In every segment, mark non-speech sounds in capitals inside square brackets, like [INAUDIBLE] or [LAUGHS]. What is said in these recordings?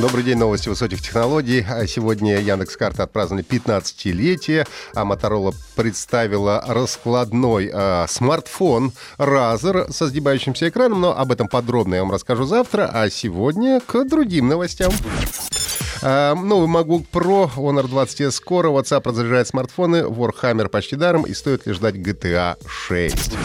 Добрый день, новости высоких технологий. А Сегодня Яндекс Карты отпраздновали 15-летие, а Моторола представила раскладной э, смартфон Razer со сгибающимся экраном, но об этом подробно я вам расскажу завтра, а сегодня к другим новостям. Новый MacBook Pro, Honor 20 скоро, WhatsApp разряжает смартфоны, Warhammer почти даром и стоит ли ждать GTA 6.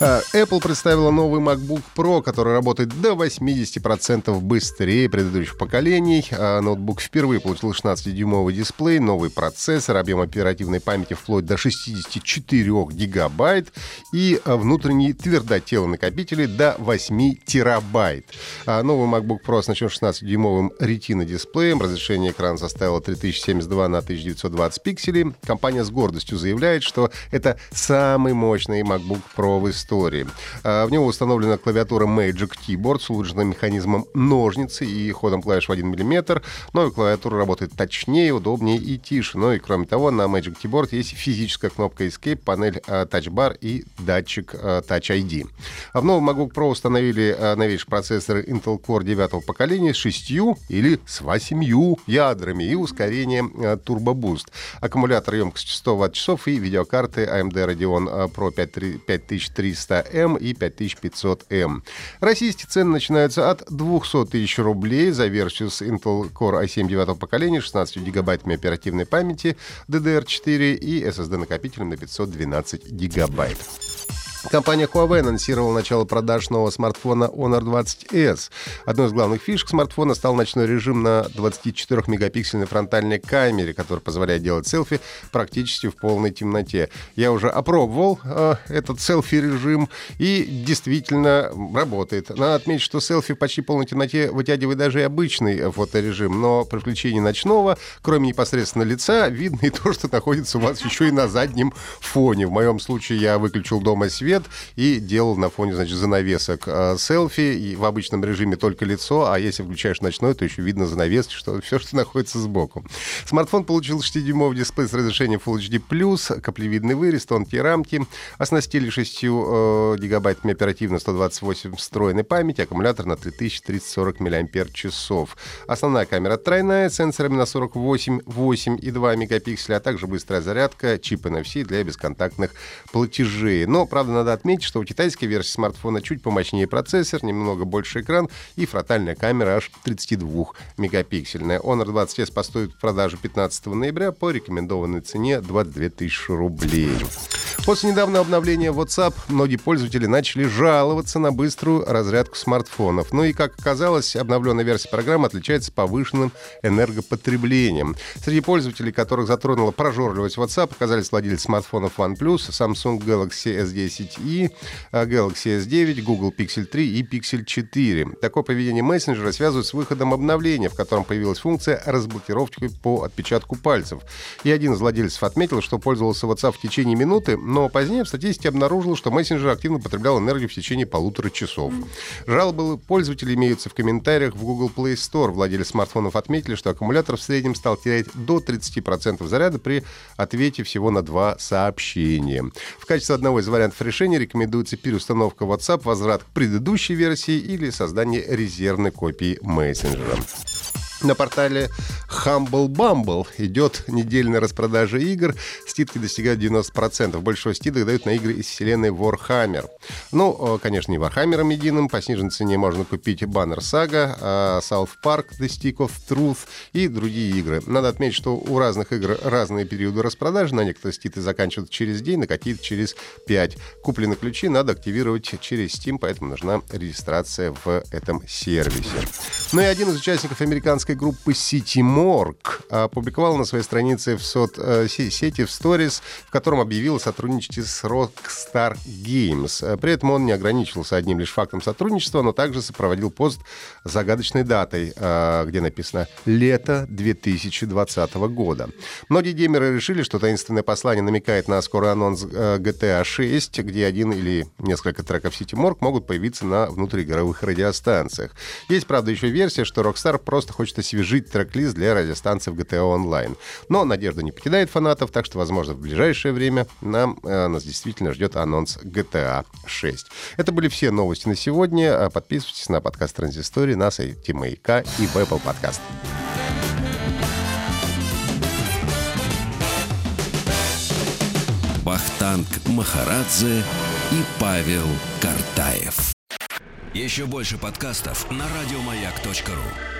А, Apple представила новый MacBook Pro, который работает до 80% быстрее предыдущих поколений. А, Ноутбук впервые получил 16-дюймовый дисплей, новый процессор, объем оперативной памяти вплоть до 64 гигабайт и а, внутренний твердотелый накопители до 8 терабайт. Новый MacBook Pro оснащен 16-дюймовым Retina дисплеем, разрешение экрана составило 3072 на 1920 пикселей. Компания с гордостью заявляет, что это самый мощный MacBook Pro в истории. А, В него установлена клавиатура Magic Keyboard с улучшенным механизмом ножницы и ходом клавиш в 1 мм. Новая клавиатура работает точнее, удобнее и тише. Ну и кроме того, на Magic Keyboard есть физическая кнопка Escape, панель а, Touch Bar и датчик а, Touch ID. В новом MacBook Pro установили а, новейший процессор Intel Core 9 поколения с 6 или с 8 ядрами и ускорением а, Turbo Boost. Аккумулятор емкостью 100 Вт-часов и видеокарты AMD Radeon а, Pro 5300M и 5500M. Российские цены начинаются от 200 тысяч рублей за версию с Intel Core i7 9 поколения, 16 гигабайтами оперативной памяти DDR4 и SSD-накопителем на 512 гигабайт. Компания Huawei анонсировала начало продаж нового смартфона Honor 20s. Одной из главных фишек смартфона стал ночной режим на 24-мегапиксельной фронтальной камере, который позволяет делать селфи практически в полной темноте. Я уже опробовал э, этот селфи-режим и действительно работает. Надо отметить, что селфи в почти полной темноте вытягивает даже и обычный фоторежим, но при включении ночного, кроме непосредственно лица, видно и то, что находится у вас [LAUGHS] еще и на заднем фоне. В моем случае я выключил дома свет, и делал на фоне, значит, занавесок э, селфи. И в обычном режиме только лицо, а если включаешь ночной, то еще видно занавески, что [LAUGHS] все, что находится сбоку. Смартфон получил 6-дюймовый дисплей с разрешением Full HD+, каплевидный вырез, тонкие рамки, оснастили 6 э, гигабайтами оперативно 128 встроенной памяти, аккумулятор на 3340 мАч. Основная камера тройная, сенсорами на 48, 8 и 2 мегапикселя, а также быстрая зарядка, чип NFC для бесконтактных платежей. Но, правда, надо отметить, что у китайской версии смартфона чуть помощнее процессор, немного больше экран и фронтальная камера аж 32-мегапиксельная. Honor 20s поступит в продажу 15 ноября по рекомендованной цене 22 тысячи рублей. После недавнего обновления WhatsApp многие пользователи начали жаловаться на быструю разрядку смартфонов. Ну и, как оказалось, обновленная версия программы отличается повышенным энергопотреблением. Среди пользователей, которых затронула прожорливость WhatsApp, оказались владельцы смартфонов OnePlus, Samsung Galaxy S10e, Galaxy S9, Google Pixel 3 и Pixel 4. Такое поведение мессенджера связывают с выходом обновления, в котором появилась функция разблокировки по отпечатку пальцев. И один из владельцев отметил, что пользовался WhatsApp в течение минуты, но позднее в статистике обнаружил, что мессенджер активно потреблял энергию в течение полутора часов. Жалобы пользователей имеются в комментариях в Google Play Store. Владельцы смартфонов отметили, что аккумулятор в среднем стал терять до 30% заряда при ответе всего на два сообщения. В качестве одного из вариантов решения рекомендуется переустановка WhatsApp, возврат к предыдущей версии или создание резервной копии мессенджера. На портале Humble Bumble идет недельная распродажа игр. Скидки достигают 90%. Большинство скидок дают на игры из вселенной Warhammer. Ну, конечно, не Warhammer единым. По сниженной цене можно купить Banner Saga, а, South Park, The Stick of Truth и другие игры. Надо отметить, что у разных игр разные периоды распродажи. На некоторые скидки заканчиваются через день, на какие-то через 5. Купленные ключи надо активировать через Steam, поэтому нужна регистрация в этом сервисе. Ну и один из участников американской английской группы City Morgue опубликовала на своей странице в соцсети в Stories, в котором объявил о сотрудничестве с Rockstar Games. При этом он не ограничивался одним лишь фактом сотрудничества, но также сопроводил пост загадочной датой, где написано «Лето 2020 года». Многие геймеры решили, что таинственное послание намекает на скорый анонс GTA 6, где один или несколько треков City Morgue могут появиться на внутриигровых радиостанциях. Есть, правда, еще версия, что Rockstar просто хочет освежить трек-лист для радиостанций в GTA Online. Но надежда не покидает фанатов, так что, возможно, в ближайшее время нам, э, нас действительно ждет анонс GTA 6. Это были все новости на сегодня. Подписывайтесь на подкаст Транзистории на сайте Маяка и в Apple Podcast. Вахтанг Махарадзе и Павел Картаев. Еще больше подкастов на радиомаяк.ру.